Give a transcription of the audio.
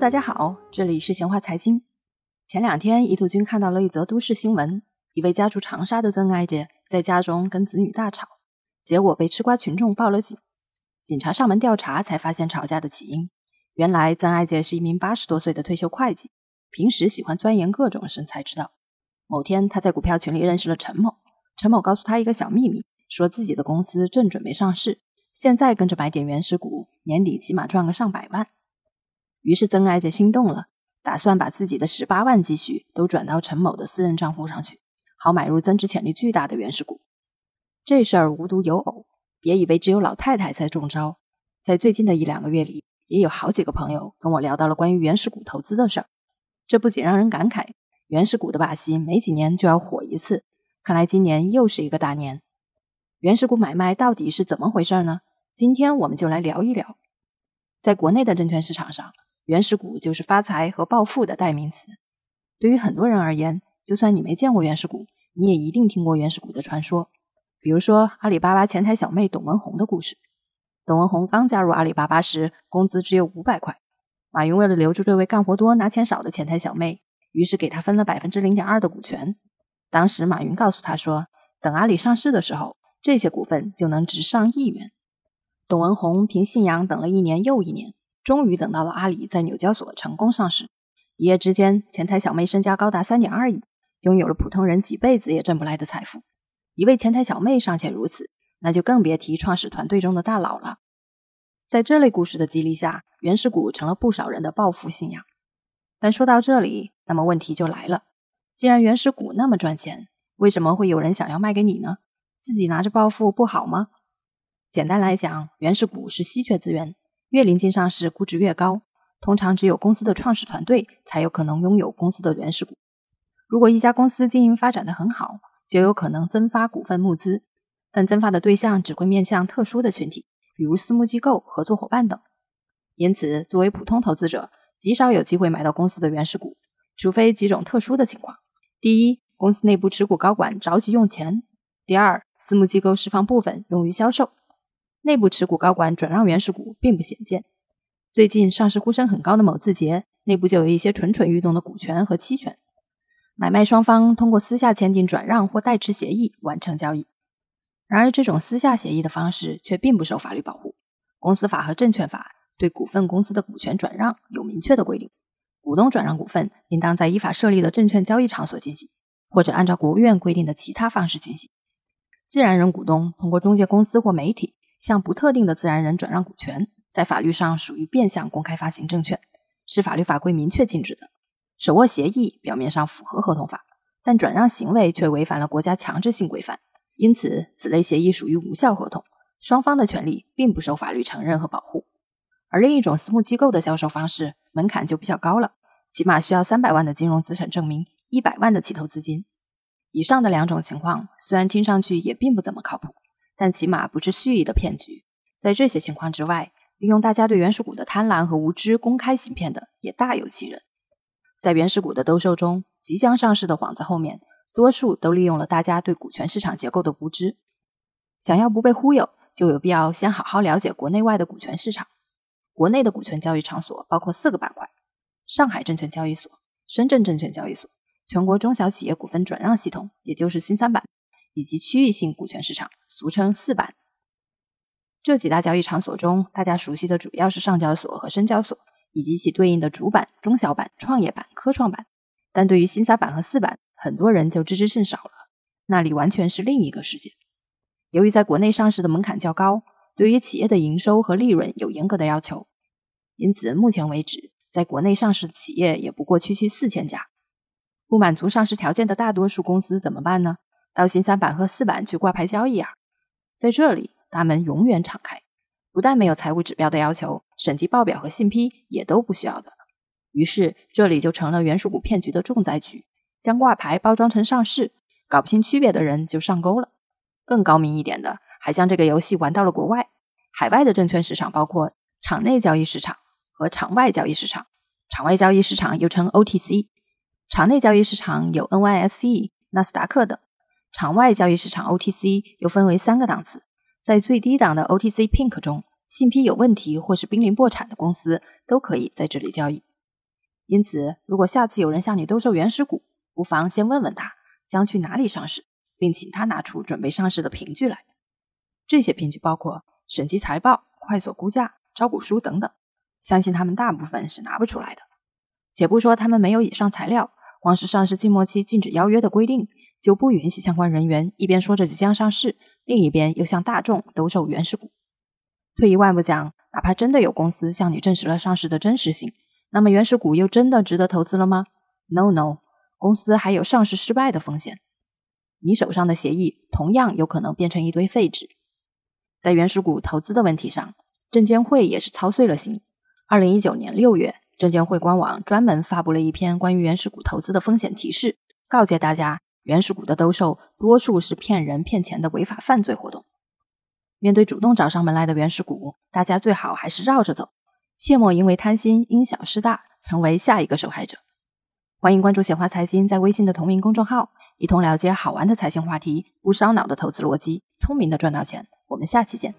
大家好，这里是闲话财经。前两天，一兔君看到了一则都市新闻：一位家住长沙的曾爱姐在家中跟子女大吵，结果被吃瓜群众报了警。警察上门调查，才发现吵架的起因。原来，曾爱姐是一名八十多岁的退休会计，平时喜欢钻研各种生财之道。某天，她在股票群里认识了陈某，陈某告诉她一个小秘密，说自己的公司正准备上市，现在跟着买点原始股，年底起码赚个上百万。于是曾爱姐心动了，打算把自己的十八万积蓄都转到陈某的私人账户上去，好买入增值潜力巨大的原始股。这事儿无独有偶，别以为只有老太太才中招，在最近的一两个月里，也有好几个朋友跟我聊到了关于原始股投资的事儿。这不仅让人感慨，原始股的把戏没几年就要火一次，看来今年又是一个大年。原始股买卖到底是怎么回事呢？今天我们就来聊一聊，在国内的证券市场上。原始股就是发财和暴富的代名词。对于很多人而言，就算你没见过原始股，你也一定听过原始股的传说。比如说阿里巴巴前台小妹董文红的故事。董文红刚加入阿里巴巴时，工资只有五百块。马云为了留住这位干活多、拿钱少的前台小妹，于是给她分了百分之零点二的股权。当时马云告诉她说，等阿里上市的时候，这些股份就能值上亿元。董文红凭信仰等了一年又一年。终于等到了阿里在纽交所成功上市，一夜之间，前台小妹身家高达三点二亿，拥有了普通人几辈子也挣不来的财富。一位前台小妹尚且如此，那就更别提创始团队中的大佬了。在这类故事的激励下，原始股成了不少人的暴富信仰。但说到这里，那么问题就来了：既然原始股那么赚钱，为什么会有人想要卖给你呢？自己拿着暴富不好吗？简单来讲，原始股是稀缺资源。越临近上市，估值越高。通常只有公司的创始团队才有可能拥有公司的原始股。如果一家公司经营发展的很好，就有可能增发股份募资，但增发的对象只会面向特殊的群体，比如私募机构、合作伙伴等。因此，作为普通投资者，极少有机会买到公司的原始股，除非几种特殊的情况：第一，公司内部持股高管着急用钱；第二，私募机构释放部分用于销售。内部持股高管转让原始股并不鲜见。最近上市呼声很高的某字节，内部就有一些蠢蠢欲动的股权和期权。买卖双方通过私下签订转让或代持协议完成交易。然而，这种私下协议的方式却并不受法律保护。公司法和证券法对股份公司的股权转让有明确的规定：股东转让股份应当在依法设立的证券交易场所进行，或者按照国务院规定的其他方式进行。自然人股东通过中介公司或媒体。向不特定的自然人转让股权，在法律上属于变相公开发行证券，是法律法规明确禁止的。手握协议表面上符合合同法，但转让行为却违反了国家强制性规范，因此此类协议属于无效合同，双方的权利并不受法律承认和保护。而另一种私募机构的销售方式门槛就比较高了，起码需要三百万的金融资产证明，一百万的起投资金。以上的两种情况虽然听上去也并不怎么靠谱。但起码不是蓄意的骗局。在这些情况之外，利用大家对原始股的贪婪和无知公开行骗的也大有其人。在原始股的兜售中，即将上市的幌子后面，多数都利用了大家对股权市场结构的无知。想要不被忽悠，就有必要先好好了解国内外的股权市场。国内的股权交易场所包括四个板块：上海证券交易所、深圳证券交易所、全国中小企业股份转让系统，也就是新三板。以及区域性股权市场，俗称四板。这几大交易场所中，大家熟悉的主要是上交所和深交所，以及其对应的主板、中小板、创业板、科创板。但对于新三板和四板，很多人就知之甚少了。那里完全是另一个世界。由于在国内上市的门槛较高，对于企业的营收和利润有严格的要求，因此目前为止，在国内上市的企业也不过区区四千家。不满足上市条件的大多数公司怎么办呢？到新三板和四板去挂牌交易啊，在这里大门永远敞开，不但没有财务指标的要求，审计报表和信批也都不需要的。于是这里就成了原始股骗局的重灾区，将挂牌包装成上市，搞不清区别的人就上钩了。更高明一点的，还将这个游戏玩到了国外。海外的证券市场包括场内交易市场和场外交易市场，场外交易市场又称 OTC，场内交易市场有 NYSE、纳斯达克等。场外交易市场 OTC 又分为三个档次，在最低档的 OTC Pink 中，信披有问题或是濒临破产的公司都可以在这里交易。因此，如果下次有人向你兜售原始股，不妨先问问他将去哪里上市，并请他拿出准备上市的凭据来。这些凭据包括审计财报、快速估价、招股书等等。相信他们大部分是拿不出来的。且不说他们没有以上材料，光是上市静默期禁止邀约的规定，就不允许相关人员一边说着即将上市，另一边又向大众兜售原始股。退一万步讲，哪怕真的有公司向你证实了上市的真实性。那么原始股又真的值得投资了吗？No No，公司还有上市失败的风险。你手上的协议同样有可能变成一堆废纸。在原始股投资的问题上，证监会也是操碎了心。二零一九年六月，证监会官网专门发布了一篇关于原始股投资的风险提示，告诫大家，原始股的兜售多数是骗人骗钱的违法犯罪活动。面对主动找上门来的原始股，大家最好还是绕着走。切莫因为贪心因小失大，成为下一个受害者。欢迎关注“显化财经”在微信的同名公众号，一同了解好玩的财经话题，不烧脑的投资逻辑，聪明的赚到钱。我们下期见。